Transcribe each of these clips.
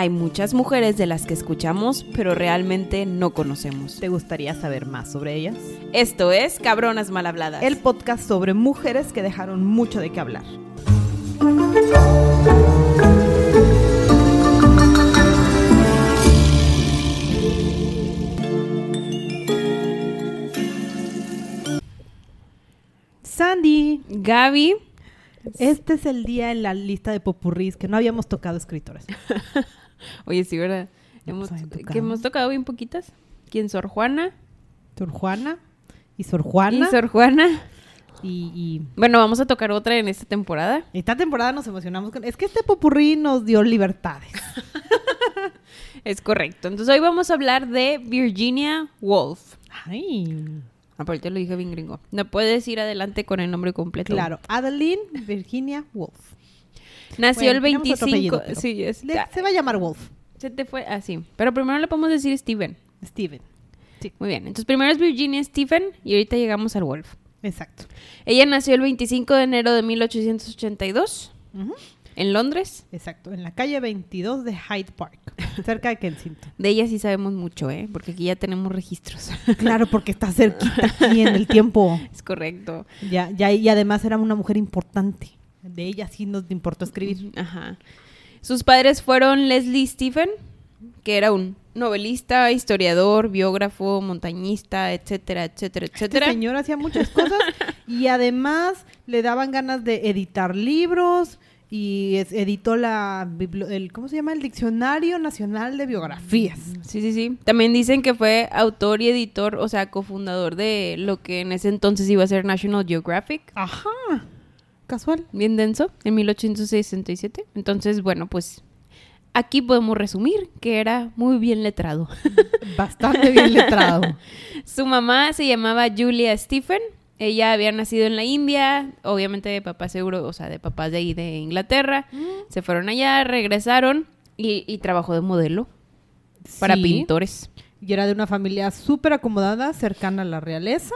Hay muchas mujeres de las que escuchamos, pero realmente no conocemos. ¿Te gustaría saber más sobre ellas? Esto es Cabronas Mal Habladas. El podcast sobre mujeres que dejaron mucho de qué hablar. Sandy, Gaby. este es el día en la lista de popurrís que no habíamos tocado escritores. Oye, sí, ¿verdad? Hemos, tocado. que hemos tocado bien poquitas. ¿Quién? Sor Juana. Sor Juana y Sor Juana. Y Sor Juana. y, y Bueno, vamos a tocar otra en esta temporada. esta temporada nos emocionamos con... Es que este popurrí nos dio libertades. Es correcto. Entonces hoy vamos a hablar de Virginia Woolf. Ay, Aparte lo dije bien gringo. No puedes ir adelante con el nombre completo. claro. Adeline Virginia Wolf. Nació el Bueno, tenemos otro 25. apellido, pero sí, es- Le- se va a llamar Wolf. se te fue así. Pero primero le podemos decir Steven. Steven. Muy bien. Entonces primero es Virginia Stephen y ahorita llegamos al Wolf. Exacto. Ella nació el 25 de enero de 1882 Ujú. en Londres. Exacto. En la calle 22 de Hyde Park, cerca de Kensington. De ella sí sabemos mucho, ¿eh? Porque aquí ya tenemos registros. Claro, porque está cerquita aquí en el tiempo. es correcto. Ya, ya, y además era una mujer importante. De ella sí nos importó escribir. Ajá. Sus padres fueron Leslie Stephen, que era un novelista, historiador, biógrafo, montañista, etcétera, etcétera, Este etcétera. señor hacía muchas cosas y además le daban ganas de editar libros y es- editó la el ¿cómo se llama? el Diccionario Nacional de Biografías. Sí, sí, sí. También dicen que fue autor y editor, o sea, cofundador de lo que en ese entonces iba a ser National Geographic. Ajá. Casual. Bien denso, en 1867. Entonces, bueno, pues aquí podemos resumir que era muy bien letrado. Bastante bien letrado. Su mamá se llamaba Julia Stephen. Ella había nacido en la India, obviamente de papás seguro, o sea, de papás de ahí de Inglaterra. Se fueron allá, regresaron y, y trabajó de modelo para pintores. Y era de una familia súper acomodada, cercana a la realeza.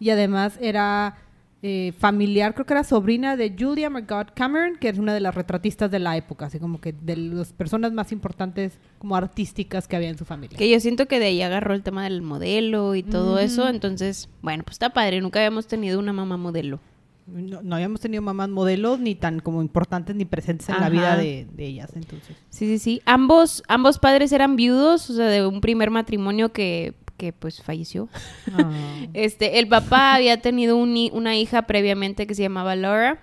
Y además era eh, familiar, creo que era sobrina de Julia Margot Cameron, que es una de las retratistas de la época, así como que de las personas más importantes como artísticas que había en su familia. Que yo siento que de ahí agarró el tema del modelo y todo eso. Entonces, bueno, pues está padre. Nunca habíamos tenido una mamá modelo. No, no habíamos tenido mamás modelos ni tan como importantes ni presentes en la vida de, de ellas, entonces. Sí, sí, sí. Ambos, ambos padres eran viudos, o sea, de un primer matrimonio que, que pues falleció. Ah. Este, el papá había tenido un una hija previamente que se llamaba Laura,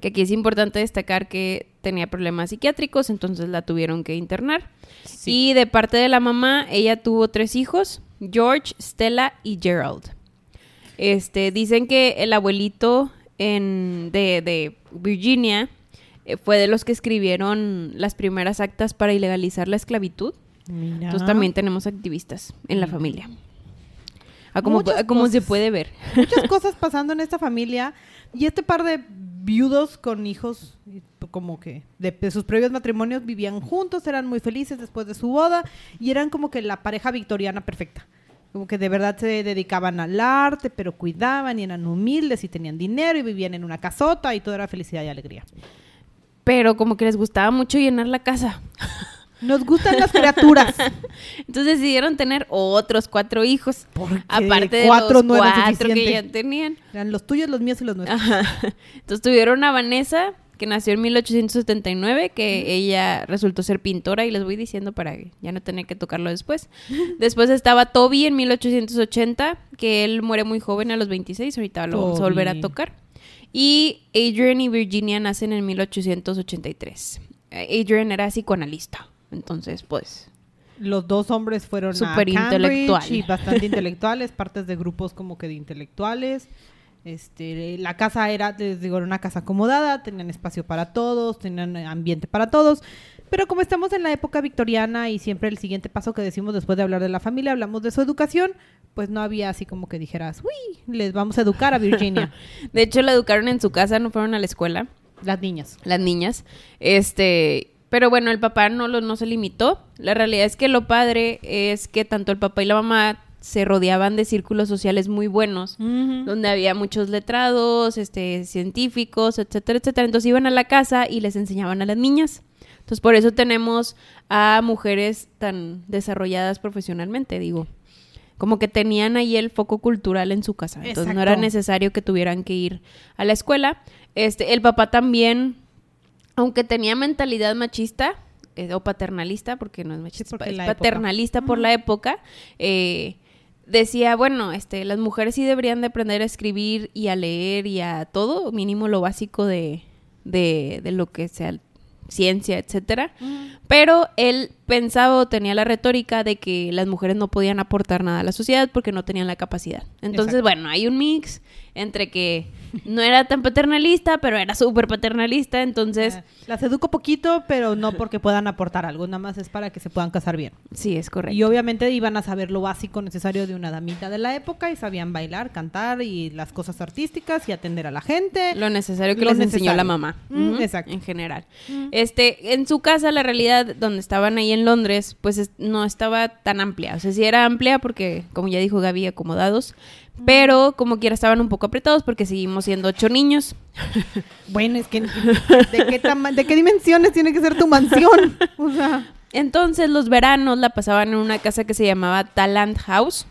que aquí es importante destacar que tenía problemas psiquiátricos, entonces la tuvieron que internar. Y de parte de la mamá, ella tuvo tres hijos, George, Stella y Gerald. Este, dicen que el abuelito en, de, de Virginia eh, fue de los que escribieron las primeras actas para ilegalizar la esclavitud. Mira. Entonces también tenemos activistas en la familia. A como, Muchas a como se puede ver. muchas cosas pasando en esta familia y este par de viudos con hijos como que de, de sus previos matrimonios vivían juntos, eran muy felices después de su boda y eran como que la pareja victoriana perfecta. Como que de verdad se dedicaban al arte, pero cuidaban y eran humildes y tenían dinero y vivían en una casota y todo era felicidad y alegría. Pero como que les gustaba mucho llenar la casa. Nos gustan las criaturas. Entonces decidieron tener otros cuatro hijos. Porque Aparte de cuatro los no era cuatro que ya tenían. Eran los tuyos, los míos y los nuestros. Ajá. Entonces tuvieron a Vanessa, que nació en 1879, que ella resultó ser pintora y les voy diciendo para ya no tener que tocarlo después. Después estaba Toby en 1880, que él muere muy joven a los 26, ahorita lo vamos a volver a tocar. Y Adrian y Virginia nacen en 1883. Eh, Adrian era psicoanalista, entonces pues Los dos hombres fueron Súper a Cambridge intelectual. y bastante intelectuales, partes de grupos como que de intelectuales. Este, la casa era, les digo, era una casa acomodada, tenían espacio para todos, tenían ambiente para todos. Pero como estamos en la época victoriana y siempre el siguiente paso que decimos después de hablar de la familia, hablamos de su educación, pues no había así como que dijeras, uy, les vamos a educar a Virginia, de hecho la educaron en su casa, no fueron a la escuela. las niñas. las niñas. Este, pero bueno, el papá no, lo, no se limitó. La realidad es que lo padre es que tanto el papá y la mamá se rodeaban de círculos sociales muy buenos, donde había muchos letrados, este, científicos, etcétera, etcétera. Entonces iban a la casa y les enseñaban a las niñas. Entonces, por eso tenemos a mujeres tan desarrolladas profesionalmente, digo. Como que tenían ahí el foco cultural en su casa. Entonces, no era necesario que tuvieran que ir a la escuela. Este, el papá también, aunque tenía mentalidad machista eh, o paternalista, porque no es machista, es época. paternalista por la época, eh, decía, bueno, este, las mujeres sí deberían de aprender a escribir y a leer y a todo, mínimo lo básico de, de, de lo que sea ciencia, etcétera. Pero él pensaba o tenía la retórica de que las mujeres no podían aportar nada a la sociedad porque no tenían la capacidad. Entonces, Exacto. bueno, hay un mix entre que no era tan paternalista, pero era súper paternalista, entonces, Eh, Las educo poquito, pero no porque puedan aportar algo, nada más es para que se puedan casar bien. sí, es correcto. Y obviamente iban a saber lo básico necesario de una damita de la época y sabían bailar, cantar y las cosas artísticas y atender a la gente. Lo necesario que Lo les enseñó la mamá. Mm, exacto. En general. Este, en su casa, la realidad, donde estaban ahí en Londres, pues es- no estaba tan amplia. O sea, sí era amplia porque, como ya dijo Gaby, acomodados. Pero como quiera estaban un poco apretados porque seguimos siendo ocho niños. Bueno, es que ¿de qué, tama- ¿de qué dimensiones tiene que ser tu mansión? O sea, Entonces los veranos la pasaban en una casa que se llamaba Talent House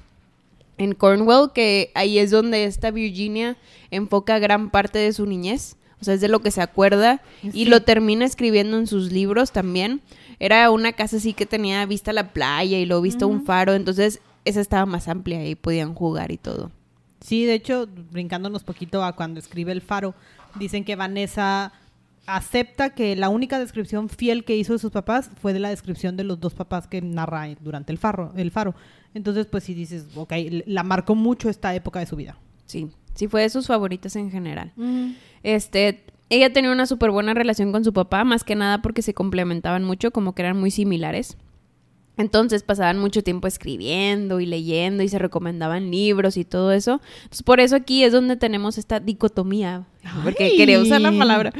en Cornwall, que ahí es donde esta Virginia enfoca gran parte de su niñez. O sea, es de lo que se acuerda y lo termina escribiendo en sus libros también. Era una casa así que tenía vista a la playa y luego vista a un faro, entonces esa estaba más amplia y podían jugar y todo. sí, de hecho, brincándonos poquito a cuando escribe El Faro, dicen que Vanessa acepta que la única descripción fiel que hizo de sus papás fue de la descripción de los dos papás que narra durante el faro, el faro. Entonces, pues si dices, ok, la marcó mucho esta época de su vida. Sí, sí fue de sus favoritas en general. Este, ella tenía una súper buena relación con su papá, más que nada porque se complementaban mucho, como que eran muy similares. Entonces pasaban mucho tiempo escribiendo y leyendo y se recomendaban libros y todo eso. Entonces por eso aquí es donde tenemos esta dicotomía, porque Ay. quería usar la palabra.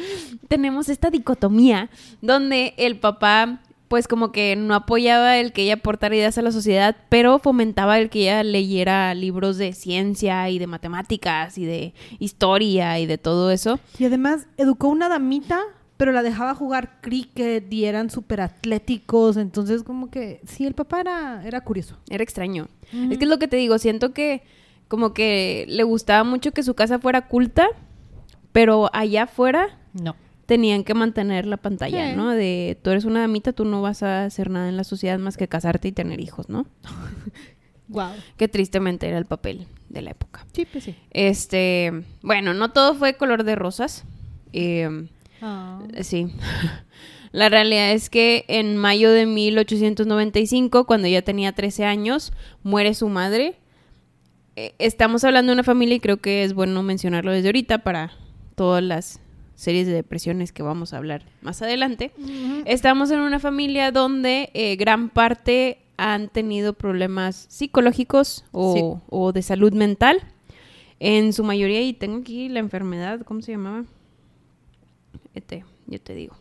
Tenemos esta dicotomía donde el papá pues como que no apoyaba el que ella aportara ideas a la sociedad, pero fomentaba el que ella leyera libros de ciencia y de matemáticas y de historia y de todo eso. Y además educó una damita, pero la dejaba jugar cricket y eran súper atléticos. Entonces, como que sí, el papá era, era curioso. Era extraño. Es que es lo que te digo, siento que como que le gustaba mucho que su casa fuera culta, pero allá afuera No. Tenían que mantener la pantalla, Sí. ¿no? De tú eres una damita, tú no vas a hacer nada en la sociedad más que casarte y tener hijos, ¿no? Wow. Que tristemente era el papel de la época. Sí, pues sí. Este, bueno, no todo fue color de rosas. Eh, Ah. Sí. La realidad es que en mayo de 1895, cuando ella tenía 13 años, muere su madre. Eh, Estamos hablando de una familia y creo que es bueno mencionarlo desde ahorita para todas las series de depresiones que vamos a hablar más adelante. Estamos en una familia donde eh, gran parte han tenido problemas psicológicos o, o de salud mental. En su mayoría, y tengo aquí la enfermedad, ¿cómo se llamaba? Este, yo te digo.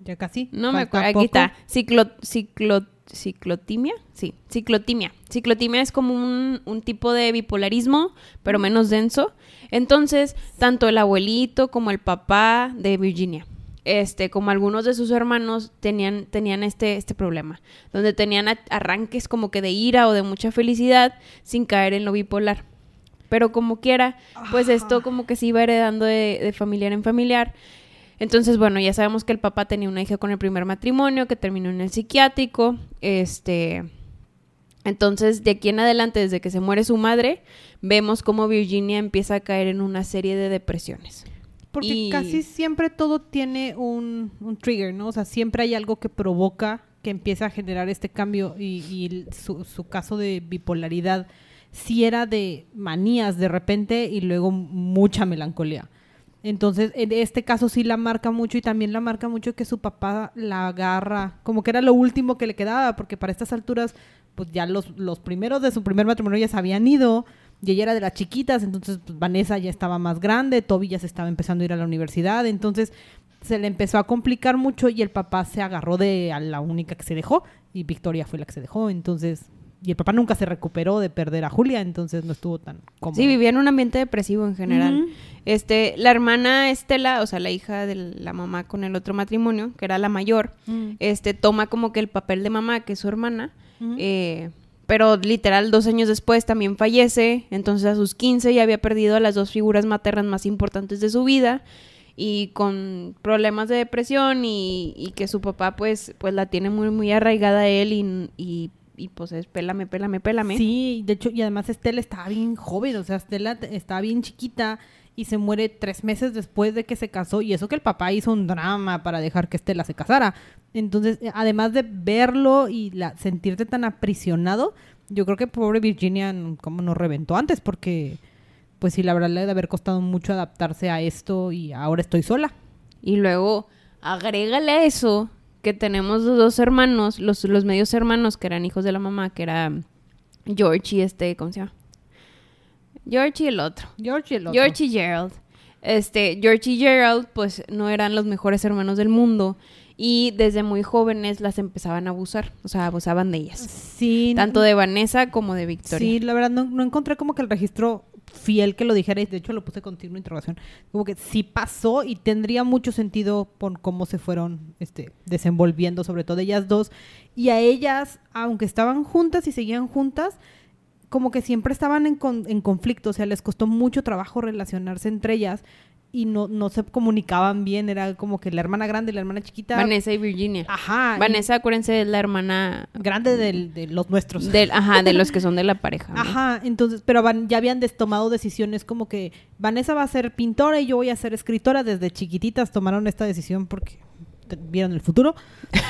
Ya casi. No me acuerdo. Aquí está. Ciclo, ciclo, ciclotimia. Sí, ciclotimia. Ciclotimia es como un, un tipo de bipolarismo, pero menos denso. Entonces, tanto el abuelito como el papá de Virginia, este, como algunos de sus hermanos tenían, tenían este, este problema, donde tenían arranques como que de ira o de mucha felicidad sin caer en lo bipolar. Pero como quiera, pues esto como que se iba heredando de, de familiar en familiar. Entonces, bueno, ya sabemos que el papá tenía una hija con el primer matrimonio que terminó en el psiquiátrico. Este. Entonces, de aquí en adelante, desde que se muere su madre, vemos cómo Virginia empieza a caer en una serie de depresiones. Porque Y- casi siempre todo tiene un, un trigger, ¿no? O sea, siempre hay algo que provoca que empieza a generar este cambio y, su, su caso de bipolaridad sí era de manías de repente y luego mucha melancolía. Entonces, en este caso sí la marca mucho y también la marca mucho que su papá la agarra, como que era lo último que le quedaba, porque para estas alturas, pues ya los, los primeros de su primer matrimonio ya se habían ido y ella era de las chiquitas, entonces pues, Vanessa ya estaba más grande, Toby ya se estaba empezando a ir a la universidad, entonces se le empezó a complicar mucho y el papá se agarró de a la única que se dejó y Victoria fue la que se dejó, entonces y el papá nunca se recuperó de perder a Julia, entonces no estuvo tan cómodo. Sí, vivía en un ambiente depresivo en general. Este, la hermana Estela, o sea, la hija de la mamá con el otro matrimonio, que era la mayor, Mm. este, toma como que el papel de mamá, que es su hermana, eh, pero literal dos años después también fallece, entonces a sus 15 ya había perdido a las dos figuras maternas más importantes de su vida y con problemas de depresión y, y que su papá pues, pues la tiene muy, muy arraigada a él y, y, y, pues es pélame, pélame, pélame. Sí, de hecho, y además Estela estaba bien joven, o sea, Estela estaba bien chiquita y se muere tres meses después de que se casó, y eso que el papá hizo un drama para dejar que Estela se casara. Entonces, eh, además de verlo y la, sentirte tan aprisionado, yo creo que pobre Virginia, como nos reventó antes, porque, pues sí, la verdad le debe haber costado mucho adaptarse a esto y ahora estoy sola. Y luego, agrégale a eso que tenemos los dos hermanos, los, los medios hermanos que eran hijos de la mamá, que era George y este, ¿cómo se llama? George y el otro. George y el otro. George y Gerald. Este, George y Gerald, pues no eran los mejores hermanos del mundo. Y desde muy jóvenes las empezaban a abusar. O sea, abusaban de ellas. Sí, Tanto de Vanessa como de Victoria. Sí, la verdad no, no encontré como que el registro fiel que lo dijera de hecho lo puse con signo interrogación. Como que sí pasó y tendría mucho sentido por cómo se fueron este, desenvolviendo, sobre todo ellas dos. Y a ellas, aunque estaban juntas y seguían juntas, como que siempre estaban en, con- en conflicto, o sea, les costó mucho trabajo relacionarse entre ellas y no, no se comunicaban bien, era como que la hermana grande y la hermana chiquita. Vanessa y Virginia. Ajá. Vanessa, acuérdense, es la hermana Grande del- de los nuestros. del, ajá, de los que son de la pareja. ¿no? Ajá, entonces, pero van- ya habían des- tomado decisiones como que Vanessa va a ser pintora y yo voy a ser escritora. Desde chiquititas tomaron esta decisión porque vieron el futuro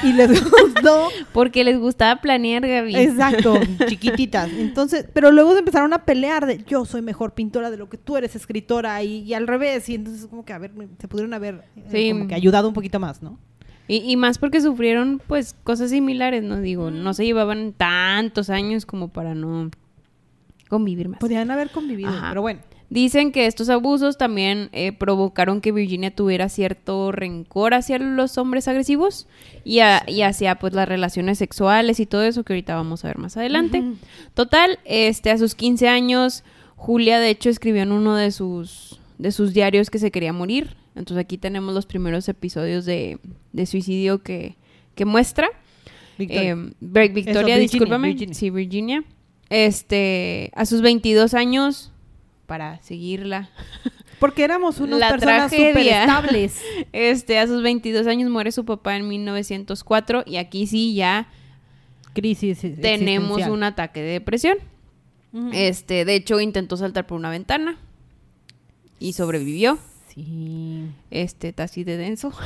y les gustó. Porque les gustaba planear, Gaby. Exacto, chiquititas. Entonces, pero luego se empezaron a pelear de yo soy mejor pintora de lo que tú eres escritora y, y al revés. Y entonces como que a ver, se pudieron haber eh, Sí. como que ayudado un poquito más, ¿no? Y, y más porque sufrieron, pues, cosas similares, ¿no? Digo, no se llevaban tantos años como para no convivir más. Podrían haber convivido, Ajá. pero bueno. Dicen que estos abusos también eh, provocaron que Virginia tuviera cierto rencor hacia los hombres agresivos y, a- y hacia pues las relaciones sexuales y todo eso que ahorita vamos a ver más adelante. Total, este a sus 15 años, Julia de hecho escribió en uno de sus de sus diarios que se quería morir. Entonces aquí tenemos los primeros episodios de, de suicidio que, que muestra. Victoria. Eh, Ver- Victoria, Virginia, discúlpame. Virginia. Sí, Virginia. Este, a sus 22 años, para seguirla, Porque éramos unas la personas súper estables. este, a sus 22 años muere su papá en 1904 y aquí sí ya Crisis. tenemos existencial. un ataque de depresión. Este, de hecho, intentó saltar por una ventana y sobrevivió. Sí. Este, está así de denso.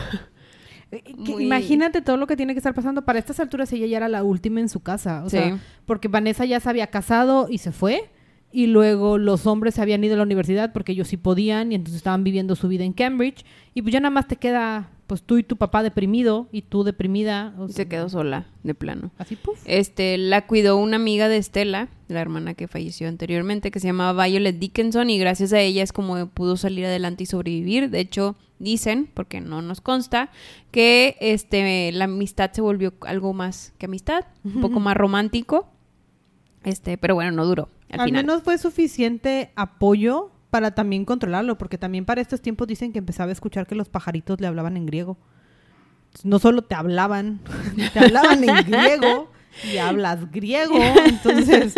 Eh, Muy- Imagínate todo lo que tiene que estar pasando. Para estas alturas ella ya era la última en su casa. O Sí. sea, porque Vanessa ya se había casado y se fue. Y luego los hombres se habían ido a la universidad porque ellos sí podían y entonces estaban viviendo su vida en Cambridge. Y pues ya nada más te queda pues tú y tu papá deprimido y tú deprimida. o sea, se quedó sola, de plano. Así, puf. Este, la cuidó una amiga de Estela, la hermana que falleció anteriormente, que se llamaba Violet Dickinson, y gracias a ella es como pudo salir adelante y sobrevivir. De hecho, dicen, porque no nos consta, que este, la amistad se volvió algo más que amistad, un poco más romántico. Este, pero bueno, no duró. Al, Al, final. menos fue suficiente apoyo para también controlarlo, porque también para estos tiempos dicen que empezaba a escuchar que los pajaritos le hablaban en griego. No solo te hablaban, te hablaban en griego y hablas griego, entonces,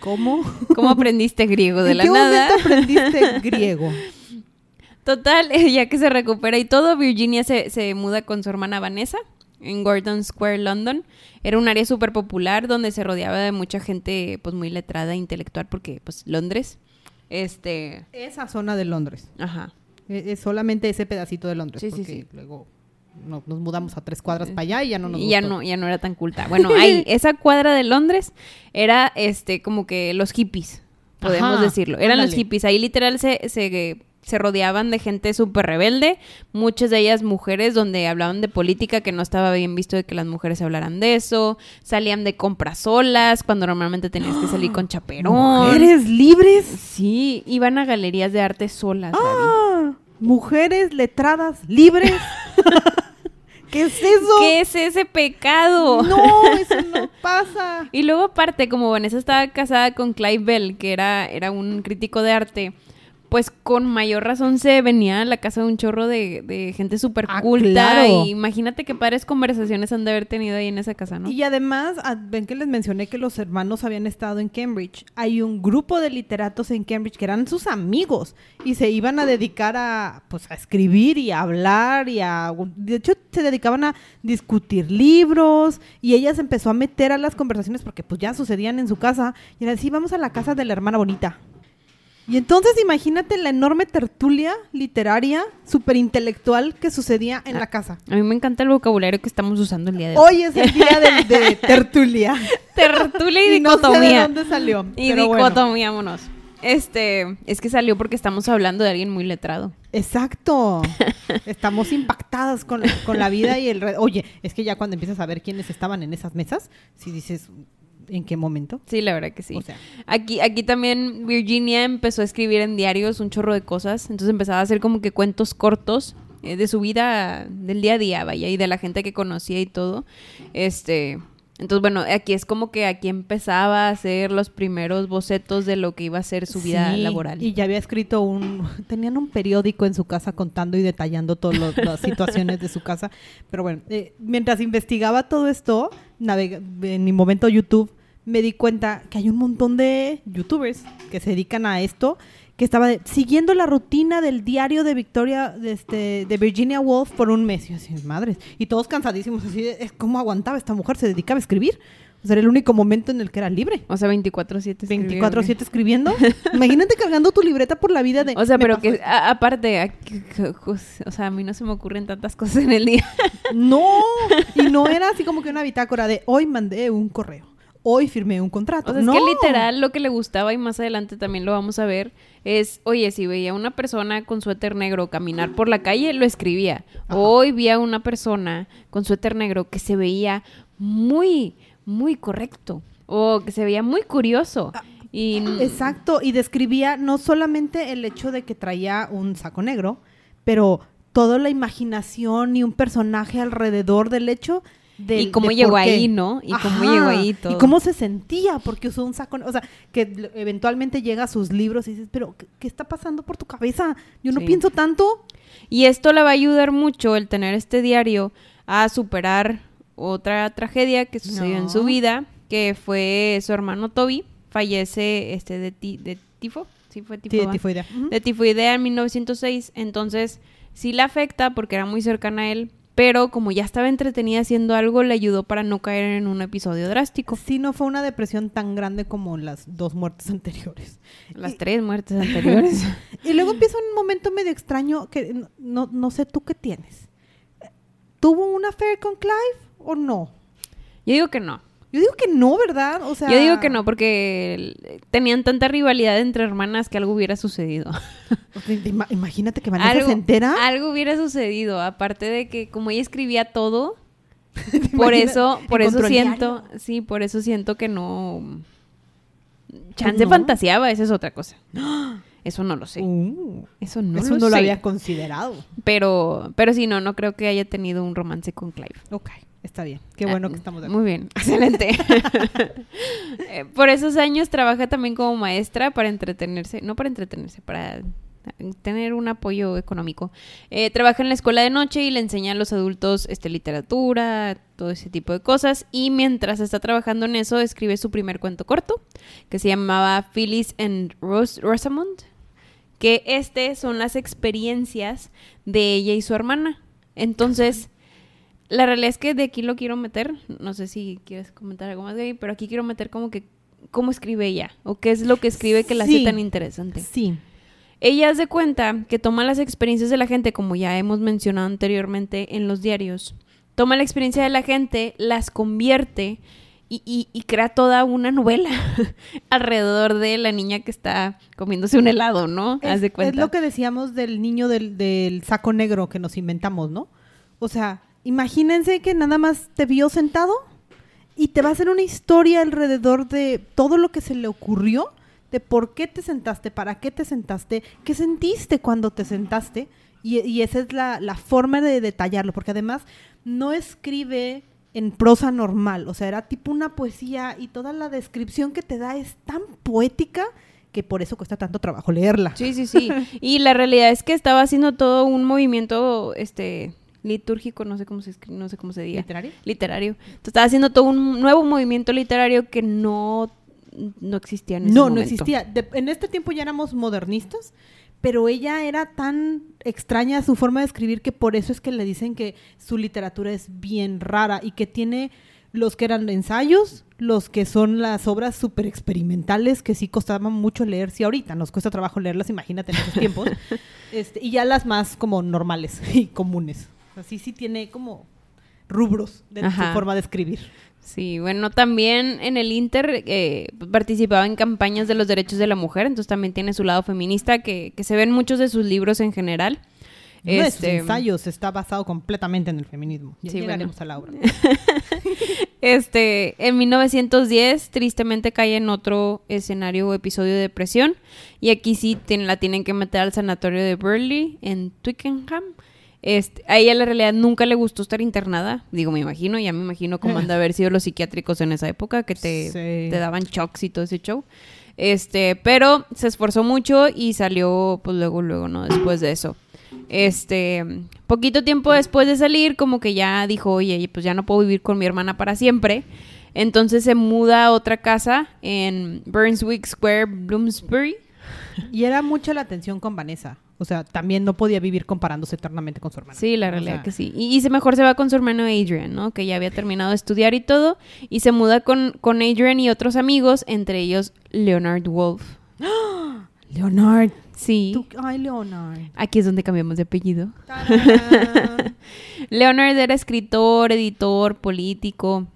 ¿cómo? ¿Cómo aprendiste griego de ¿En la qué nada? momento aprendiste griego? Total, ya que se recupera y todo, Virginia se, se muda con su hermana Vanessa en Gordon Square, London. Era un área súper popular donde se rodeaba de mucha gente pues muy letrada e intelectual porque pues Londres. Este, Esa zona de Londres. ajá. Es, es solamente ese pedacito de Londres, Sí, sí, porque sí. luego no- nos mudamos a tres cuadras para allá y ya no nos y ya no, ya no era tan culta. Bueno, ahí, esa cuadra de Londres era este como que los hippies, podemos Ajá, decirlo. Eran los hippies. Ahí literal se, se, se rodeaban de gente súper rebelde, muchas de ellas mujeres, donde hablaban de política, que no estaba bien visto de que las mujeres hablaran de eso. Salían de compras solas, cuando normalmente tenías que salir con chaperón. ¿Mujeres libres? Sí, iban a galerías de arte solas. Ah, mujeres letradas libres. ¿Qué es eso? ¿Qué es ese pecado? No, eso no pasa. Y luego aparte, como Vanessa estaba casada con Clive Bell, que era, era un crítico de arte, pues con mayor razón se venía a la casa de un chorro de, de gente súper Ah, culta. claro. Y imagínate qué padres conversaciones han de haber tenido ahí en esa casa, ¿no? Y además, ah, ven que les mencioné que los hermanos habían estado en Cambridge. Hay un grupo de literatos en Cambridge que eran sus amigos y se iban a dedicar a, pues, a escribir y a hablar y a... De hecho, se dedicaban a discutir libros y ella se empezó a meter a las conversaciones porque pues ya sucedían en su casa y era así, vamos a la casa de la hermana bonita. Y entonces imagínate la enorme tertulia literaria, súper intelectual que sucedía en la casa. A mí me encanta el vocabulario que estamos usando el día de hoy. Hoy es el día de, de tertulia. Tertulia y Y no sé de dicotomía. dónde salió. y pero bueno. dicotomía, vámonos. Este, es que salió porque estamos hablando de alguien muy letrado. Exacto. Estamos impactadas con, con la vida y el... Oye, es que ya cuando empiezas a ver quiénes estaban en esas mesas, si dices, ¿en qué momento? Sí, la verdad que sí. O sea, Aquí, aquí también Virginia empezó a escribir en diarios un chorro de cosas. Entonces empezaba a hacer como que cuentos cortos eh, de su vida, del día a día, vaya, y de la gente que conocía y todo. Este. Entonces, bueno, aquí es como que aquí empezaba a hacer los primeros bocetos de lo que iba a ser su vida sí, laboral. Y ya había escrito un... Tenían un periódico en su casa contando y detallando todas las situaciones de su casa. Pero bueno, eh, mientras investigaba todo esto, navega- en mi momento YouTube, me di cuenta que hay un montón de youtubers que se dedican a esto, que estaba de- siguiendo la rutina del diario de Victoria, de, este, de Virginia Woolf por un mes. Y así, madres. Y todos cansadísimos, así, de, es ¿cómo aguantaba esta mujer? Se dedicaba a escribir. O sea, era el único momento en el que era libre. O sea, 24-7. escribiendo. 24-7 escribiendo. Imagínate cargando tu libreta por la vida de... O sea, pero que, a- aparte, aquí- o sea, a mí no se me ocurren tantas cosas en el día. No, y no era así como que una bitácora de hoy mandé un correo, hoy firmé un contrato. O sea, es no. que literal lo que le gustaba y más adelante también lo vamos a ver es, oye, si veía una persona con suéter negro caminar por la calle, lo escribía. Ajá. Hoy vi a una persona con suéter negro que se veía muy, muy correcto o que se veía muy curioso. Ah, Y Exacto, y describía no solamente el hecho de que traía un saco negro, pero toda la imaginación y un personaje alrededor del hecho del- Y cómo de llegó ahí, ¿no? Y cómo llegó ahí todo. Y cómo se sentía porque usó un saco, o sea, que eventualmente llega a sus libros y dices, pero ¿qué, está pasando por tu cabeza? Yo no Sí. pienso tanto. Y esto le va a ayudar mucho el tener este diario a superar otra tragedia que sucedió en su vida, que fue su hermano Toby, fallece este de, ti- de tifo, sí fue tifo, Sí, de tifoidea. Ujú. de tifoidea en 1906, entonces sí la afecta porque era muy cercana a él, pero como ya estaba entretenida haciendo algo, le ayudó para no caer en un episodio drástico. Sí, no fue una depresión tan grande como las dos muertes anteriores. Las Y- tres muertes anteriores. Y luego empieza un momento medio extraño que no, no, sé tú qué tienes. ¿Tuvo un affair con Clive o no? Yo digo que no. Yo digo que no, ¿verdad? O sea, Yo digo que no, porque tenían tanta rivalidad entre hermanas que algo hubiera sucedido. Te- te ima- Imagínate que Vanessa algo, se entera. algo hubiera sucedido, aparte de que como ella escribía todo, por eso, por eso siento, sí, por eso siento que no Chance no. fantaseaba, esa es otra cosa. Eso no lo sé. Uh, Eso no eso lo no lo había considerado. Pero, pero sí, no, no creo que haya tenido un romance con Clive. Ok, está bien. Qué bueno Ah, que estamos de acuerdo. Muy bien, excelente. Eh, Por esos años trabaja también como maestra para entretenerse, no para entretenerse, para tener un apoyo económico. Eh, trabaja en la escuela de noche y le enseña a los adultos este, literatura, todo ese tipo de cosas. Y mientras está trabajando en eso, escribe su primer cuento corto, que se llamaba Phyllis and Ros- Rosamond, que este son las experiencias de ella y su hermana. Entonces, la realidad es que de aquí lo quiero meter, no sé si quieres comentar algo más de ahí, pero aquí quiero meter como que cómo escribe ella o qué es lo que escribe que la hace tan interesante. Sí. Ella hace cuenta que toma las experiencias de la gente, como ya hemos mencionado anteriormente en los diarios, toma la experiencia de la gente, las convierte y, y- y crea toda una novela alrededor de la niña que está comiéndose un helado, ¿no? Haz Es, de es cuenta. lo que decíamos del niño del, del saco negro que nos inventamos, ¿no? O sea, imagínense que nada más te vio sentado y te va a hacer una historia alrededor de todo lo que se le ocurrió, de por qué te sentaste, para qué te sentaste, qué sentiste cuando te sentaste. Y, y esa es la, la forma de detallarlo, porque además no escribe en prosa normal, o sea, era tipo una poesía y toda la descripción que te da es tan poética que por eso cuesta tanto trabajo leerla. Sí, sí, sí. Y la realidad es que estaba haciendo todo un movimiento, este, litúrgico, no sé cómo se escri- no sé cómo se diga. ¿Literario? Literario. Entonces estaba haciendo todo un nuevo movimiento literario que no, no existía en ese No, no momento. existía. De- en este tiempo ya éramos modernistas, pero ella era tan extraña su forma de escribir que por eso es que le dicen que su literatura es bien rara y que tiene los que eran ensayos, los que son las obras súper experimentales que sí costaban mucho leer, si ahorita nos cuesta trabajo leerlas, imagínate en esos tiempos, este, y ya las más como normales y comunes. Así sí tiene como rubros de Ajá. su forma de escribir. Sí, bueno, también en el Inter eh, participaba en campañas de los derechos de la mujer, entonces también tiene su lado feminista que, que se ve en muchos de sus libros en general. Uno de sus Este, ensayos está basado completamente en el feminismo. Ya Sí, bueno. a la obra. Este, en 1910, tristemente cae en otro escenario o episodio de depresión. Y aquí sí la tienen que meter al sanatorio de Burley, en Twickenham. Este, a ella la realidad nunca le gustó estar internada. Digo, me imagino, ya me imagino cómo han de haber sido los psiquiátricos en esa época, que te, Sí. te daban shocks y todo ese show. Este, pero se esforzó mucho y salió, pues luego, luego, ¿no? Después de eso. Este, poquito tiempo después de salir, como que ya dijo, oye, pues ya no puedo vivir con mi hermana para siempre. Entonces se muda a otra casa en Burnswick Square, Bloomsbury. Y era mucha la atención con Vanessa. O sea, también no podía vivir comparándose eternamente con su hermana. Sí, la O realidad sea, que sí. Y, y se mejor se va con su hermano Adrian, ¿no? Que ya había terminado de estudiar y todo. Y se muda con, con Adrian y otros amigos, entre ellos Leonard Wolf. Leonard. Sí. tú- Ay, Leonard. Aquí es donde cambiamos de apellido. Leonard era escritor, editor, político,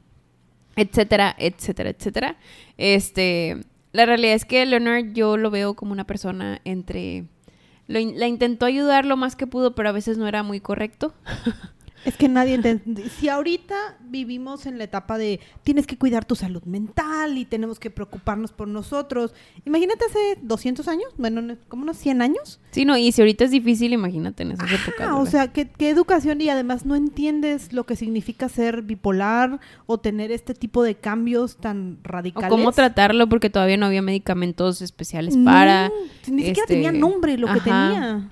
etcétera, etcétera, etcétera. Este, la realidad es que Leonard yo lo veo como una persona entre lo la intentó ayudar lo más que pudo, pero a veces no era muy correcto. es que nadie entiende. Si ahorita vivimos en la etapa de tienes que cuidar tu salud mental y tenemos que preocuparnos por nosotros. Imagínate hace 200 años, bueno, no- como unos 100 años. Sí, no, y si ahorita es difícil, imagínate en esas épocas. Ah, o ¿verdad? sea, ¿qué, qué educación y además no entiendes lo que significa ser bipolar o tener este tipo de cambios tan o radicales. cómo tratarlo porque todavía no había medicamentos especiales para No, ni siquiera este, tenía nombre lo que tenía.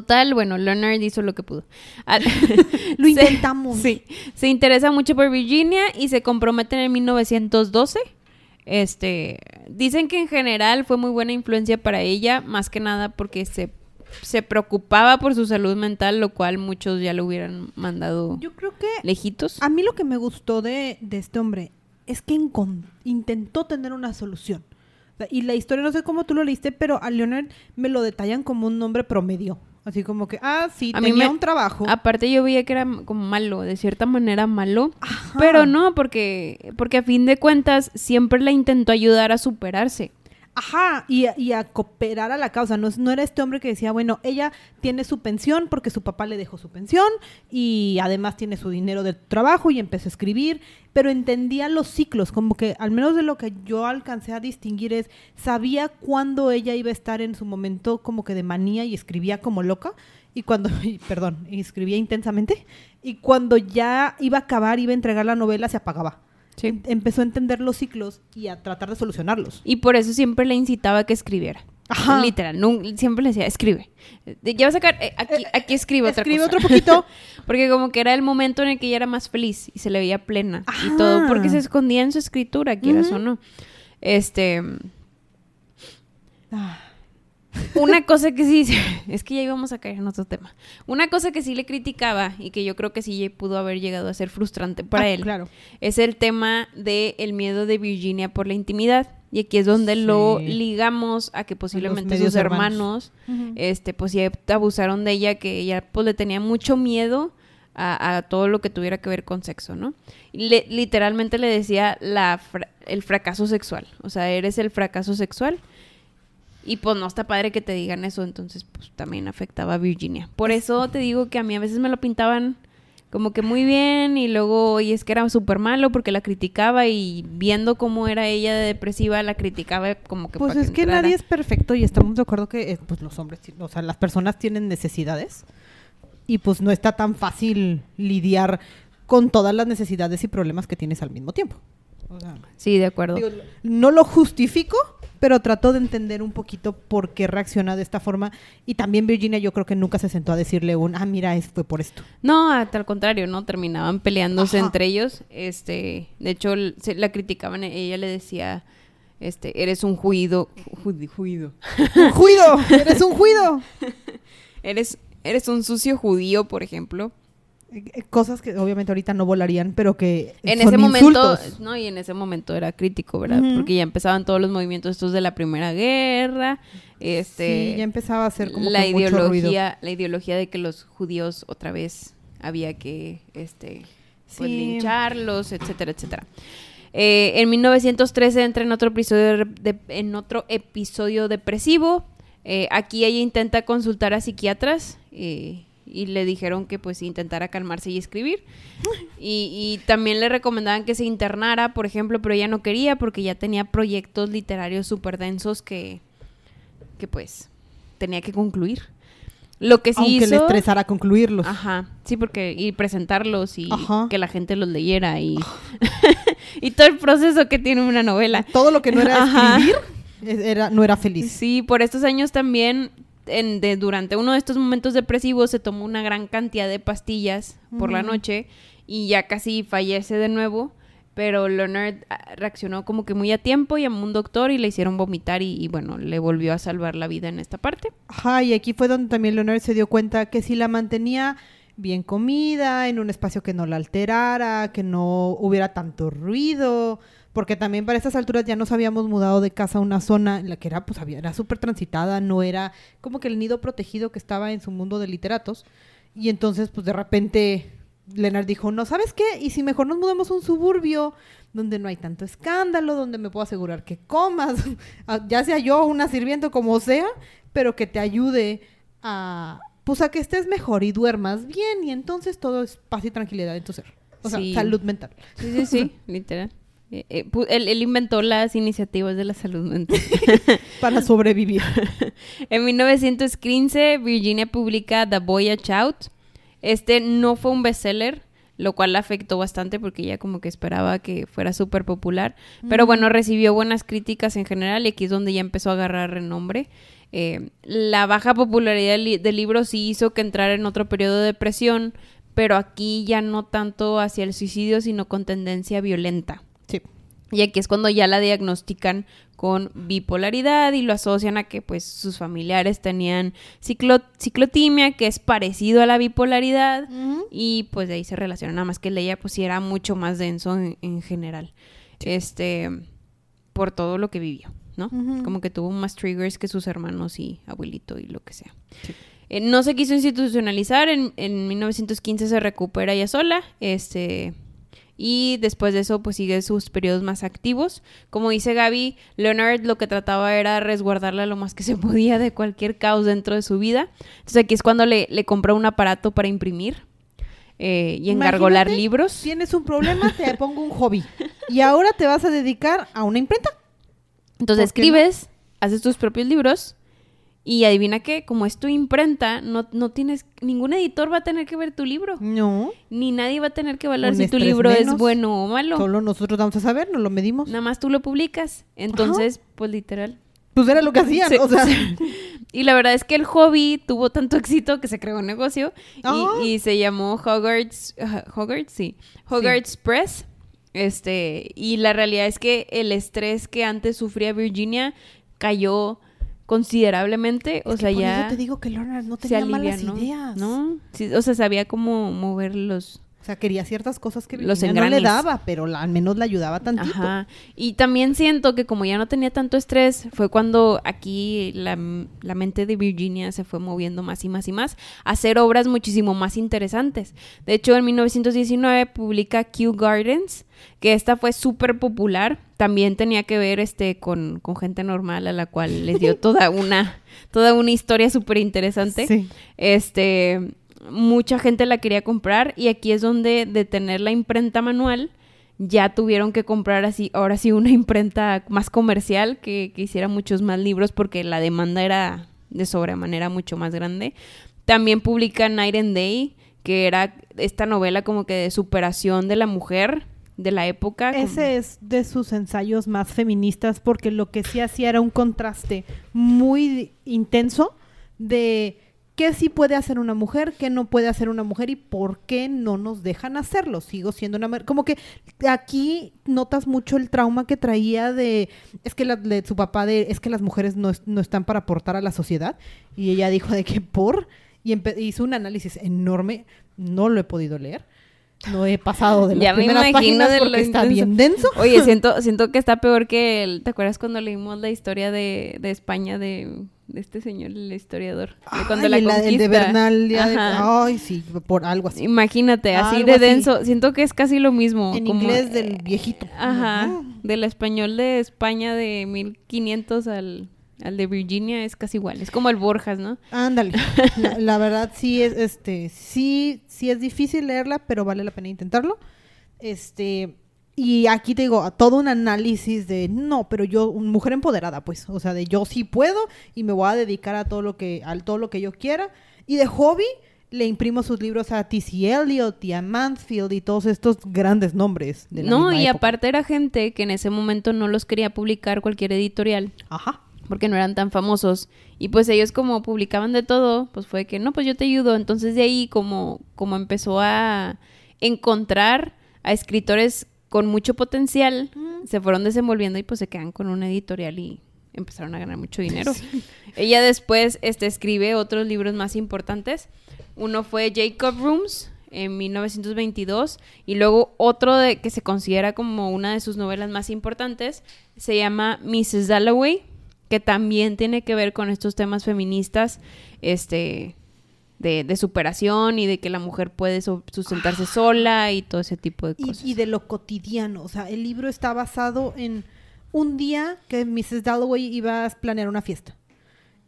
Total, bueno, Leonard hizo lo que pudo. Ah, Lo se- intentamos. Sí, se interesa mucho por Virginia y se comprometen en 1912. Este, dicen que en general fue muy buena influencia para ella, más que nada porque se, se preocupaba por su salud mental, lo cual muchos ya lo hubieran mandado Yo creo que lejitos. a mí lo que me gustó de, de este hombre es que intentó tener una solución. Y la historia, no sé cómo tú lo leíste, pero a Leonard me lo detallan como un hombre promedio. Así como que, ah, sí, A mí tenía me- un trabajo. Aparte yo veía que era como malo, de cierta manera malo, Ajá. pero no, porque, porque a fin de cuentas siempre la intentó ayudar a superarse. Ajá, y, a- y a cooperar a la causa. No, no era este hombre que decía, bueno, ella tiene su pensión porque su papá le dejó su pensión y además tiene su dinero del trabajo y empezó a escribir, pero entendía los ciclos, como que al menos de lo que yo alcancé a distinguir es, sabía cuándo ella iba a estar en su momento como que de manía y escribía como loca. Y cuando, y, perdón, escribía intensamente. Y cuando ya iba a acabar, iba a entregar la novela, se apagaba. Sí. Em- Empezó a entender los ciclos y a tratar de solucionarlos. Y por eso siempre le incitaba a que escribiera. Ajá. Literal, siempre le decía, escribe. Ya vas a sacar, eh, aquí, Eh, aquí escribe otra Escribe cosa. otro poquito. Porque como que era el momento en el que ella era más feliz y se le veía plena Ajá. y todo, porque se escondía en su escritura, quieras o no. Este, Ah, una cosa que sí, es que ya íbamos a caer en otro tema. Una cosa que sí le criticaba y que yo creo que sí pudo haber llegado a ser frustrante para ah, él Claro. es el tema del el miedo de Virginia por la intimidad. Y aquí es donde lo ligamos a que posiblemente sus hermanos, este, pues sí abusaron de ella, que ella pues le tenía mucho miedo a, a todo lo que tuviera que ver con sexo, ¿no? Le- literalmente le decía la fra- el fracaso sexual, o sea, eres el fracaso sexual. Y pues no está padre que te digan eso, entonces pues también afectaba a Virginia. Por eso te digo que a mí a veces me lo pintaban como que muy bien y luego, y es que era súper malo porque la criticaba y viendo cómo era ella de depresiva, la criticaba como que... Pues para es que nadie es perfecto y estamos de acuerdo que eh, pues los hombres, o sea, las personas tienen necesidades y pues no está tan fácil lidiar con todas las necesidades y problemas que tienes al mismo tiempo. O sea, Sí, de acuerdo. digo, no lo justifico, pero trato de entender un poquito por qué reacciona de esta forma. Y también Virginia yo creo que nunca se sentó a decirle un, ah, mira, es, fue por esto. No, al contrario, ¿no? Terminaban peleándose Ajá. entre ellos. Este, de hecho, se- la criticaban, ella le decía, este, eres un juido, judi- juido. ¡Un juido! ¡Eres un juido! Eres, eres un sucio judío, por ejemplo. Eh, Cosas que obviamente ahorita no volarían, pero que En son ese momento, insultos. no, y en ese momento era crítico, ¿verdad? Porque ya empezaban todos los movimientos estos de la Primera Guerra, este, sí, ya empezaba a ser como la que mucho ruido. ideología, la ideología de que los judíos otra vez había que, este, pues lincharlos, etcétera, etcétera. Eh, en 1913 entra en otro episodio, de- en otro episodio depresivo. Eh, aquí ella intenta consultar a psiquiatras eh, y le dijeron que pues intentara calmarse y escribir. Y, y también le recomendaban que se internara, por ejemplo, pero ella no quería porque ya tenía proyectos literarios súper densos que, que pues tenía que concluir. Lo que sí Aunque le hizo... estresara concluirlos. Ajá, sí, porque y presentarlos y Ajá. que la gente los leyera y, y todo el proceso que tiene una novela. Todo lo que no era escribir es- era, no era feliz. Sí, por estos años también, en, de, durante uno de estos momentos depresivos, se tomó una gran cantidad de pastillas por la noche y ya casi fallece de nuevo. Pero Leonard ah, reaccionó como que muy a tiempo, llamó a un doctor y le hicieron vomitar y, y, bueno, le volvió a salvar la vida en esta parte. Ajá, y aquí fue donde también Leonard se dio cuenta que si la mantenía bien comida, en un espacio que no la alterara, que no hubiera tanto ruido, porque también para estas alturas ya nos habíamos mudado de casa a una zona en la que era, pues, había, era súper transitada, no era como que el nido protegido que estaba en su mundo de literatos. Y entonces, pues, de repente, Leonard dijo, no, ¿sabes qué? Y si mejor nos mudamos a un suburbio donde no hay tanto escándalo, donde me puedo asegurar que comas, ah, ya sea yo una sirvienta, como sea, pero que te ayude a, pues, a que estés mejor y duermas bien y entonces todo es paz y tranquilidad en tu ser. O sea, Sí. salud mental. Sí, sí, sí, literal. Eh, eh, él, él inventó las iniciativas de la salud mental. Para sobrevivir. En 1915, Virginia publica The Voyage Out. Este no fue un bestseller, lo cual la afectó bastante porque ella como que esperaba que fuera súper popular. Pero bueno, recibió buenas críticas en general y aquí es donde ya empezó a agarrar renombre. Eh, la baja popularidad del, li- del libro sí hizo que entrara en otro periodo de depresión, pero aquí ya no tanto hacia el suicidio, sino con tendencia violenta. Sí. Y aquí es cuando ya la diagnostican con bipolaridad y lo asocian a que pues sus familiares tenían ciclo- ciclotimia, que es parecido a la bipolaridad, y pues de ahí se relaciona nada más que el de ella pues sí era mucho más denso en, en general. Este por todo lo que vivió, ¿no? Como que tuvo más triggers que sus hermanos y abuelito y lo que sea. Eh, no se quiso institucionalizar, en, en 1915 se recupera ella sola, este, y después de eso pues sigue sus periodos más activos. Como dice Gaby, Leonard lo que trataba era resguardarla lo más que se podía de cualquier caos dentro de su vida. Entonces aquí es cuando le, le compró un aparato para imprimir eh, y engargolar Imagínate, libros. Tienes un problema, te pongo un hobby. Y ahora te vas a dedicar a una imprenta. Entonces escribes, haces tus propios libros y adivina que como es tu imprenta, no, no tienes, ningún editor va a tener que ver tu libro. No, Ni nadie va a tener que evaluar Un si tu libro es bueno o malo. solo nosotros vamos a saber, no lo medimos. Nada más tú lo publicas. Entonces, pues literal. Pues era lo que hacían, Sí, o sea. sí. Y la verdad es que el hobby tuvo tanto éxito que se creó un negocio y- Ah. y, se llamó Hogarth's, uh, Hogarth, sí, Hogarth's Press. Este, y la realidad es que el estrés que antes sufría Virginia cayó considerablemente, o Es que sea, por ya eso te digo que Leonard no tenía malas ideas. ¿no? Sí, o sea, sabía cómo mover los O sea, quería ciertas cosas que Los no le daba, pero la- al menos le ayudaba tantito. Ajá. Y también siento que como ya no tenía tanto estrés, fue cuando aquí la, la mente de Virginia se fue moviendo más y más y más a hacer obras muchísimo más interesantes. De hecho, en 1919 publica Kew Gardens, que esta fue súper popular. También tenía que ver este con, con gente normal a la cual les dio toda una, toda una historia súper interesante. Sí. Este, mucha gente la quería comprar y aquí es donde de tener la imprenta manual ya tuvieron que comprar así, ahora sí, una imprenta más comercial que, hiciera muchos más libros porque la demanda era de sobremanera mucho más grande. También publica Night and Day, que era esta novela como que de superación de la mujer de la época. Ese es de sus ensayos más feministas porque lo que sí hacía era un contraste muy intenso de qué sí puede hacer una mujer, qué no puede hacer una mujer y por qué no nos dejan hacerlo. Sigo siendo una mujer. Como que aquí notas mucho el trauma que traía de, es que la, de su papá, de, es que las mujeres no, no, están para aportar a la sociedad. Y ella dijo de que por, y hizo un análisis enorme, no lo he podido leer no he pasado de las ya primeras me páginas de porque lo está intenso. bien denso. Oye, siento, siento que está peor que el, ¿te acuerdas cuando leímos la historia de, de España de este señor, el historiador? De cuando Ay, la el, el de conquista. Bernal, de- ay, sí, por algo así. Imagínate, así Algo de así. denso. Siento que es casi lo mismo. En como- inglés del viejito. Ajá, Ujú. del español de España de 1500 al, al de Virginia es casi igual. Es como el Borjas, ¿no? Ándale. La, la verdad sí es, este, sí, sí es difícil leerla, pero vale la pena intentarlo. Este, y aquí te digo, todo un análisis de, no, pero yo, una mujer empoderada, pues, o sea, de yo sí puedo y me voy a dedicar a todo lo que, a todo lo que yo quiera. Y de hobby, le imprimo sus libros a T.C. Eliot y a Mansfield y todos estos grandes nombres de la No, misma y época. aparte era gente que en ese momento no los quería publicar cualquier editorial. Ajá. porque no eran tan famosos. Y pues ellos como publicaban de todo, pues fue que no, pues yo te ayudo. Entonces de ahí como, como empezó a encontrar a escritores con mucho potencial, se fueron desenvolviendo y pues se quedan con una editorial y empezaron a ganar mucho dinero. Ella después este, escribe otros libros más importantes. Uno fue Jacob Rooms en 1922 y luego otro de, que se considera como una de sus novelas más importantes se llama Mrs. Dalloway que también tiene que ver con estos temas feministas, este, de, de superación y de que la mujer puede so- sustentarse sola y todo ese tipo de y, cosas. y de lo cotidiano. O sea, el libro está basado en un día que Mrs. Dalloway iba a planear una fiesta.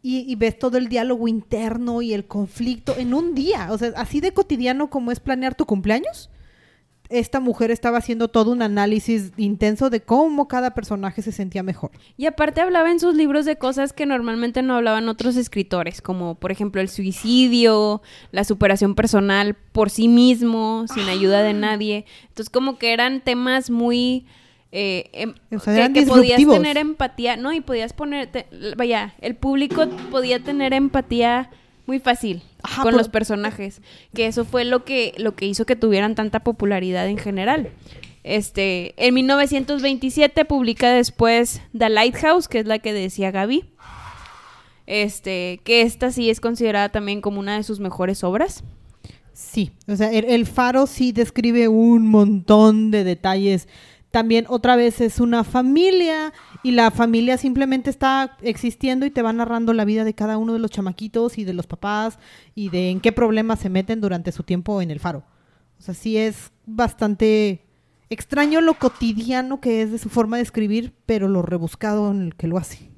Y, y ves todo el diálogo interno y el conflicto en un día. O sea, así de cotidiano como es planear tu cumpleaños. Esta mujer estaba haciendo todo un análisis intenso de cómo cada personaje se sentía mejor. Y aparte hablaba en sus libros de cosas que normalmente no hablaban otros escritores, como por ejemplo el suicidio, la superación personal por sí mismo, sin ayuda de nadie. Entonces como que eran temas muy... eh, em- O sea, que, que podías tener empatía, no, y podías ponerte, vaya, el público podía tener empatía muy fácil Ajá, con los personajes, que eso fue lo que, lo que hizo que tuvieran tanta popularidad en general. Este, en 1927 publica después The Lighthouse, que es la que decía Gaby. Este, que esta sí es considerada también como una de sus mejores obras. Sí, o sea, el, el faro sí describe un montón de detalles. También otra vez es una familia y la familia simplemente está existiendo y te va narrando la vida de cada uno de los chamaquitos y de los papás y de en qué problemas se meten durante su tiempo en el faro. O sea, sí es bastante extraño lo cotidiano que es de su forma de escribir, pero lo rebuscado en el que lo hace.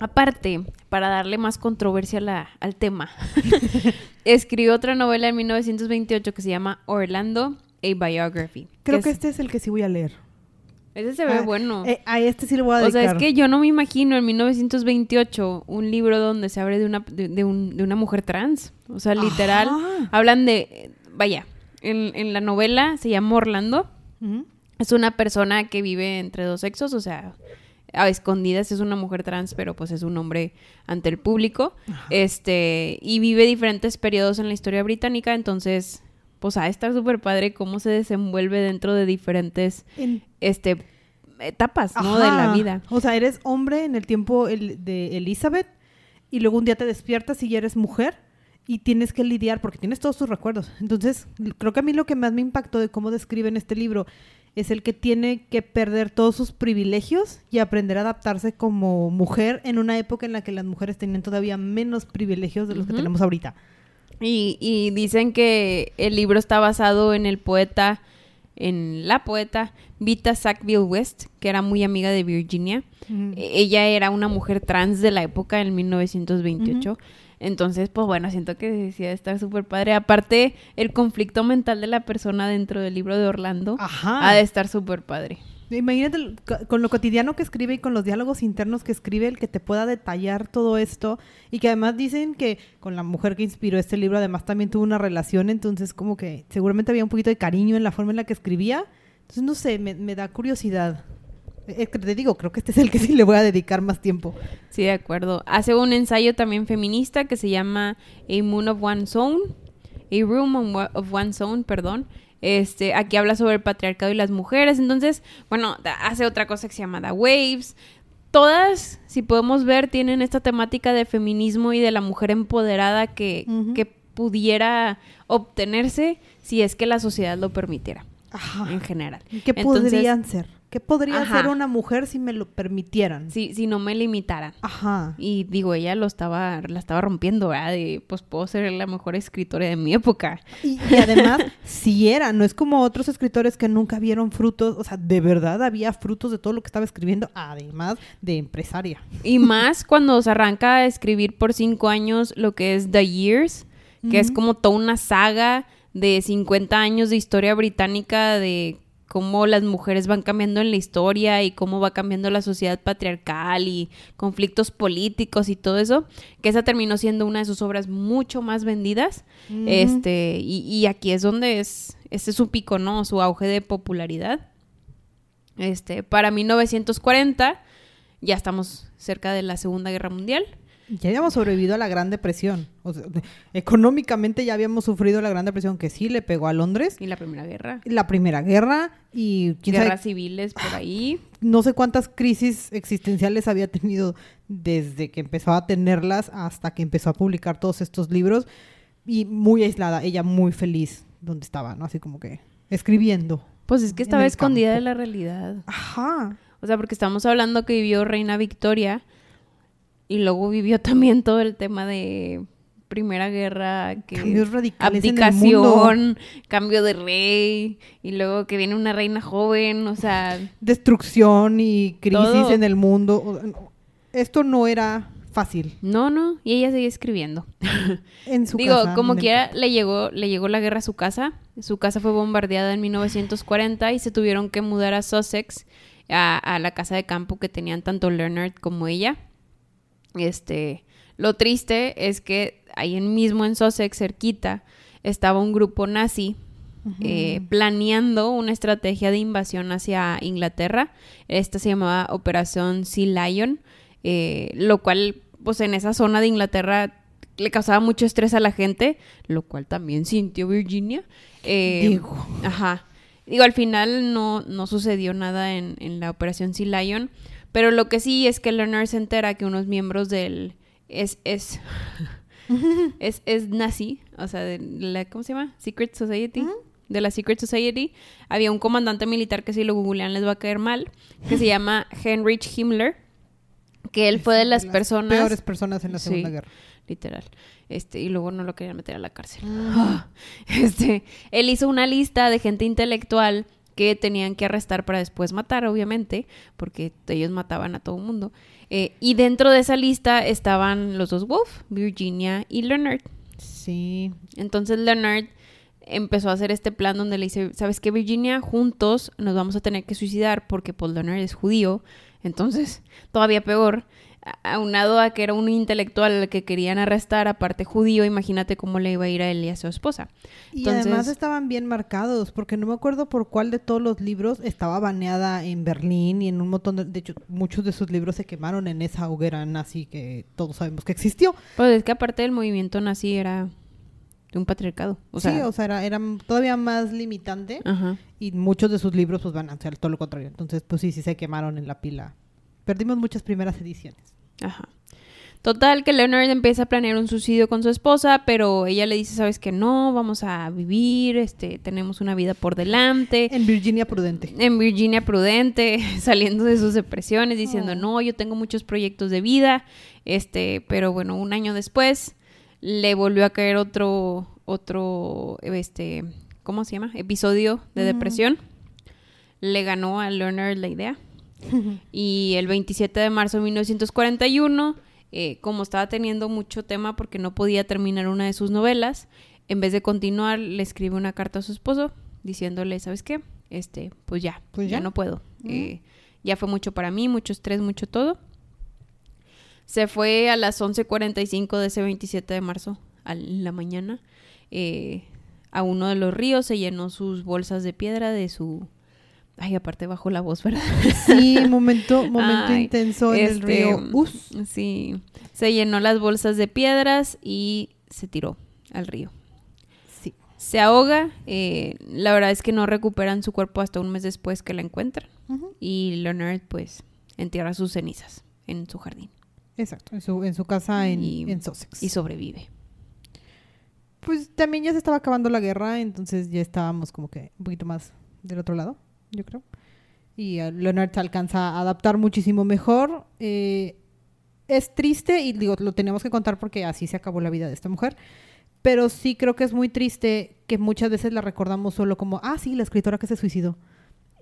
Aparte, para darle más controversia al tema, escribió otra novela en 1928 que se llama Orlando, a Biography. Creo que este es el que sí voy a leer. Ese se ve Ah, bueno. eh, a este sí le voy a O sea, es dedicar. que yo no me imagino en 1928 un libro donde se abre de una, de, de un- de una mujer trans. O sea, literal. Ajá. Hablan de. Vaya, en, en la novela se llama Orlando. Es una persona que vive entre dos sexos, o sea, a escondidas es una mujer trans, pero pues es un hombre ante el público. Este, y vive diferentes periodos en la historia británica, entonces, pues a estar súper padre cómo se desenvuelve dentro de diferentes En- este etapas, ¿no? De la vida. O sea, eres hombre en el tiempo el- de Elizabeth y luego un día te despiertas y ya eres mujer y tienes que lidiar porque tienes todos tus recuerdos. Entonces, creo que a mí lo que más me impactó de cómo describen este libro es el que tiene que perder todos sus privilegios y aprender a adaptarse como mujer en una época en la que las mujeres tenían todavía menos privilegios de los que tenemos ahorita. Y, y dicen que el libro está basado en el poeta, en la poeta Vita Sackville West, que era muy amiga de Virginia. E- Ella era una mujer trans de la época, en 1928. Entonces, pues bueno, siento que decía estar súper padre. Aparte, el conflicto mental de la persona dentro del libro de Orlando Ajá. ha de estar súper padre. Imagínate con lo cotidiano que escribe y con los diálogos internos que escribe, el que te pueda detallar todo esto. Y que además dicen que con la mujer que inspiró este libro, además también tuvo una relación. Entonces, como que seguramente había un poquito de cariño en la forma en la que escribía. Entonces, no sé, me, da curiosidad. Eh, que te digo, creo que este es el que sí le voy a dedicar más tiempo. Sí, de acuerdo. Hace un ensayo también feminista que se llama A Moon of One Zone, A Room of One Zone, perdón. Este, aquí habla sobre el patriarcado y las mujeres. Entonces, bueno, hace otra cosa que se llama The Waves. Todas, si podemos ver, tienen esta temática de feminismo y de la mujer empoderada que, que pudiera obtenerse si es que la sociedad lo permitiera, Ajá. en general. ¿Qué Entonces, podrían ser? ¿Qué podría Ajá. ser una mujer si me lo permitieran? Si, si no me limitaran. Ajá. Y digo, ella lo estaba, la estaba rompiendo, ¿verdad? De, pues puedo ser la mejor escritora de mi época. Y, y además, si era, no es como otros escritores que nunca vieron frutos, o sea, de verdad había frutos de todo lo que estaba escribiendo, además de empresaria. Y más cuando se arranca a escribir por cinco años lo que es The Years, que es como toda una saga de 50 años de historia británica de cómo las mujeres van cambiando en la historia y cómo va cambiando la sociedad patriarcal y conflictos políticos y todo eso, que esa terminó siendo una de sus obras mucho más vendidas. Este, y, y aquí es donde es, este es su pico, ¿no? Su auge de popularidad. Este, para 1940, ya estamos cerca de la Segunda Guerra Mundial. Ya habíamos sobrevivido a la Gran Depresión. O sea, económicamente ya habíamos sufrido la Gran Depresión que sí le pegó a Londres. Y la Primera Guerra. La Primera Guerra y Guerras sabe, civiles por ahí. no sé cuántas crisis existenciales había tenido desde que empezó a tenerlas hasta que empezó a publicar todos estos libros. Y muy aislada, ella muy feliz donde estaba, ¿no? Así como que escribiendo. Pues es que estaba escondida de la realidad. Ajá. O sea, porque estamos hablando que vivió Reina Victoria y luego vivió también todo el tema de Primera Guerra, que Cambios radicales en el mundo. abdicación, cambio de rey y luego que viene una reina joven, o sea, Destrucción y crisis Todo. en el mundo. Esto no era fácil no, no, y ella seguía escribiendo. en su Digo, casa, como el quiera, le llegó, le llegó la guerra a su casa. Su casa fue bombardeada en 1940 y se tuvieron que mudar a Sussex, a, a la casa de campo que tenían tanto Leonard como ella. Este, lo triste es que ahí mismo en Sussex, cerquita, estaba un grupo nazi eh, planeando una estrategia de invasión hacia Inglaterra. Esta se llamaba Operación Sea Lion, eh, lo cual, pues en esa zona de Inglaterra le causaba mucho estrés a la gente, lo cual también sintió Virginia. Eh, Digo. Ajá. Digo, al final no, no sucedió nada en, en la Operación Sea Lion, pero lo que sí es que Leonard se entera que unos miembros del... Es, es, es, es nazi, o sea, de la, ¿cómo se llama? Secret Society. De la Secret Society. Había un comandante militar que si lo googlean les va a caer mal, que se llama Heinrich Himmler, que él fue de las, personas... peores personas en la Sí. Segunda Guerra. Literal. Este, y luego no lo querían meter a la cárcel. Este, él hizo una lista de gente intelectual que tenían que arrestar para después matar, obviamente, porque ellos mataban a todo el mundo. Eh, y dentro de esa lista estaban los dos Wolf, Virginia y Leonard. Sí. Entonces Leonard empezó a hacer este plan donde le dice, ¿sabes qué, Virginia? Juntos nos vamos a tener que suicidar porque Paul Leonard es judío. Entonces, todavía peor, aunado a que era un intelectual al que querían arrestar, aparte judío, imagínate cómo le iba a ir a él y a su esposa. Y además estaban bien marcados, porque no me acuerdo por cuál de todos los libros estaba baneada en Berlín y en un montón de... De hecho, muchos de sus libros se quemaron en esa hoguera nazi que todos sabemos que existió. Pues es que aparte del movimiento nazi era de un patriarcado. O sea, sí, o sea, era, era todavía más limitante ajá. y muchos de sus libros pues van a ser todo lo contrario. Entonces, pues sí, sí se quemaron en la pila. Perdimos muchas primeras ediciones. Ajá. Total, que Leonard empieza a planear un suicidio con su esposa, pero ella le dice, sabes que no, vamos a vivir, este, tenemos una vida por delante. En Virginia Prudente. En Virginia prudente, saliendo de sus depresiones, diciendo, Oh. no, yo tengo muchos proyectos de vida, este, pero bueno, un año después le volvió a caer otro, otro, este, ¿cómo se llama? Episodio de depresión. Le ganó a Leonard la idea. Y el 27 de marzo de 1941, eh, como estaba teniendo mucho tema porque no podía terminar una de sus novelas, en vez de continuar, le escribe una carta a su esposo diciéndole, ¿sabes qué? Este, pues ya, Pues ya. ya. no puedo. Eh, ya fue mucho para mí, mucho estrés, mucho todo. Se fue a las 11.45 de ese 27 de marzo, a la mañana, eh, a uno de los ríos, se llenó sus bolsas de piedra de su... Ay, aparte bajó la voz, ¿verdad? Sí, momento, momento Ay, intenso en el este, río. Us. Sí, se llenó las bolsas de piedras y se tiró al río. Sí. Se ahoga, eh, la verdad es que no recuperan su cuerpo hasta un mes después que la encuentran. Y Leonard, pues, entierra sus cenizas en su jardín Exacto, en su, en su casa en, Y- en Sussex. y sobrevive. Pues también ya se estaba acabando la guerra, entonces ya estábamos como que un poquito más del otro lado, yo creo. Y eh, Leonard se alcanza a adaptar muchísimo mejor. Eh, es triste y digo, lo tenemos que contar porque así se acabó la vida de esta mujer. Pero sí creo que es muy triste que muchas veces la recordamos solo como, ah, sí, la escritora que se suicidó.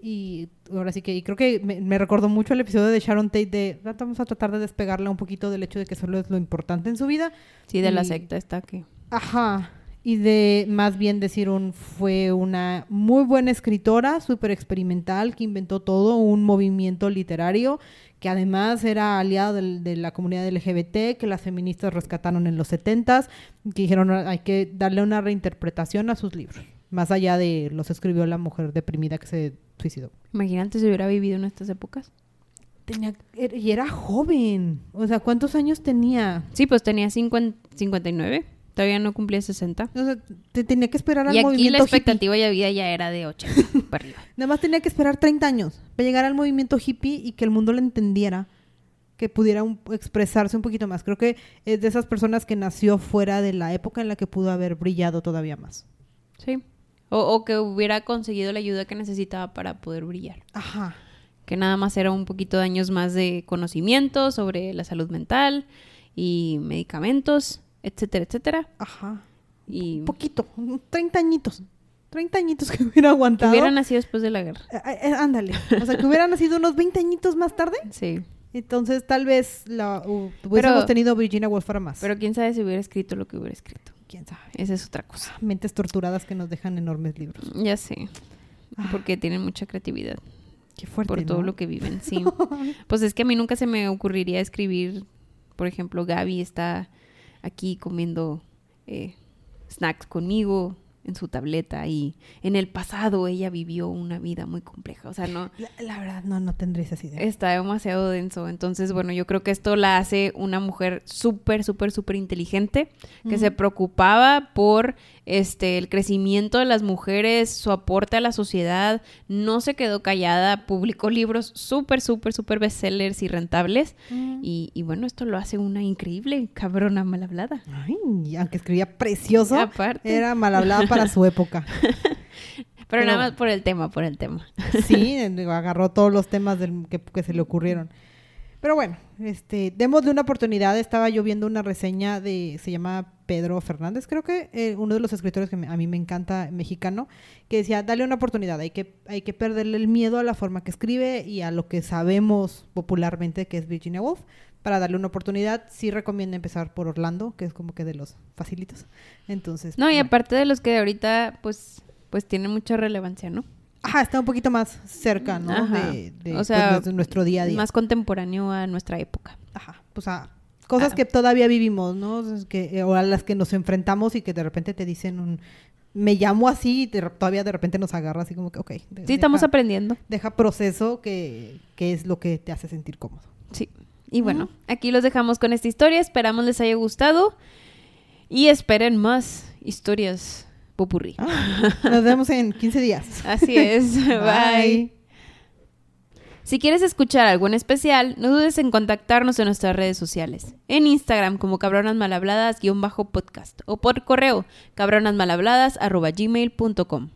Y ahora sí que, y creo que me, me recordó mucho el episodio de Sharon Tate de, "Ah, vamos a tratar de despegarla un poquito del hecho de que solo es lo importante en su vida. Sí, de la secta está que... Ajá. Y de más bien decir un fue una muy buena escritora, súper experimental, que inventó todo un movimiento literario, que además era aliada del- de la comunidad LGBT, que las feministas rescataron en los setentas, que dijeron hay que darle una reinterpretación a sus libros, más allá de los escribió la mujer deprimida que se suicidó. Imagínate si hubiera vivido en estas épocas. Tenía, er- y era joven, o sea, ¿cuántos años tenía? Sí, pues tenía 50 59. Todavía no cumplía 60. O sea, te tenía que esperar al Y aquí movimiento la hippie. expectativa de vida ya era de 80 para arriba. Nada más tenía que esperar 30 años para llegar al movimiento hippie y que el mundo lo entendiera, que pudiera un- expresarse un poquito más. Creo que es de esas personas que nació fuera de la época en la que pudo haber brillado todavía más. Sí. O, o que hubiera conseguido la ayuda que necesitaba para poder brillar. Ajá. Que nada más era un poquito de años más de conocimiento sobre la salud mental y medicamentos, etcétera, etcétera. Ajá. Y Un poquito, 30 añitos. 30 años que hubiera que aguantado. hubiera nacido después de la guerra. Eh, eh, ándale. O sea, que hubiera nacido unos 20 añitos más tarde. Sí. Entonces, tal vez la, uh, hubiésemos Pero- tenido Virginia Woolf para más. Pero quién sabe si hubiera escrito lo que hubiera escrito. quién sabe. Esa es otra cosa. Mentes torturadas que nos dejan enormes libros. Ya sé. Ah. Porque tienen mucha creatividad Qué fuerte. por todo ¿no? lo que viven, sí. Pues es que a mí nunca se me ocurriría escribir, por ejemplo, Gaby está aquí comiendo eh, snacks conmigo en su tableta y en el pasado ella vivió una vida muy compleja. O sea, no, La, la verdad, no, no tendré esa idea. está demasiado denso. Entonces, bueno, yo creo que esto la hace una mujer súper, súper, súper inteligente, que se preocupaba por este el crecimiento de las mujeres, su aporte a la sociedad, no se quedó callada, publicó libros súper, súper, súper bestsellers y rentables. Mm. Y, y bueno, esto lo hace una increíble cabrona mal hablada. Ay, aunque escribía precioso, Aparte. era mal hablada para su época. Pero, Pero- nada más por el tema, por el tema. Sí, agarró todos los temas del- que, que se le ocurrieron. Pero bueno, este, démosle una oportunidad. Estaba yo viendo una reseña de, se llama Pedro Fernández, creo que eh, uno de los escritores que me- a mí me encanta, mexicano, que decía, dale una oportunidad, hay que, hay que perderle el miedo a la forma que escribe y a lo que sabemos popularmente que es Virginia Woolf. Para darle una oportunidad, sí recomiendo empezar por Orlando, que es como que de los facilitos. Entonces, No, y bueno. aparte de los que ahorita, pues, pues tienen mucha relevancia, ¿no? Ajá, está un poquito más cerca, ¿no? Ajá. De, de, O pues, sea, nuestro- nuestro día a día. Más contemporáneo a nuestra época. Ajá, pues a cosas Ah. que todavía vivimos, ¿no? Que, eh, o a las que nos enfrentamos y que de repente te dicen un... Me llamo así y todavía de repente nos agarra así como que, ok. de- Sí, estamos deja, aprendiendo. deja proceso que, que es lo que te hace sentir cómodo. Sí. Y bueno, aquí los dejamos con esta historia. Esperamos les haya gustado. Y esperen más historias popurrí. Nos vemos en 15 días. Así es. Bye. Si quieres escuchar algo en especial, no dudes en contactarnos en nuestras redes sociales. En Instagram como cabronasmalhabladas-podcast o por correo cabronasmalhabladas.gmail.com.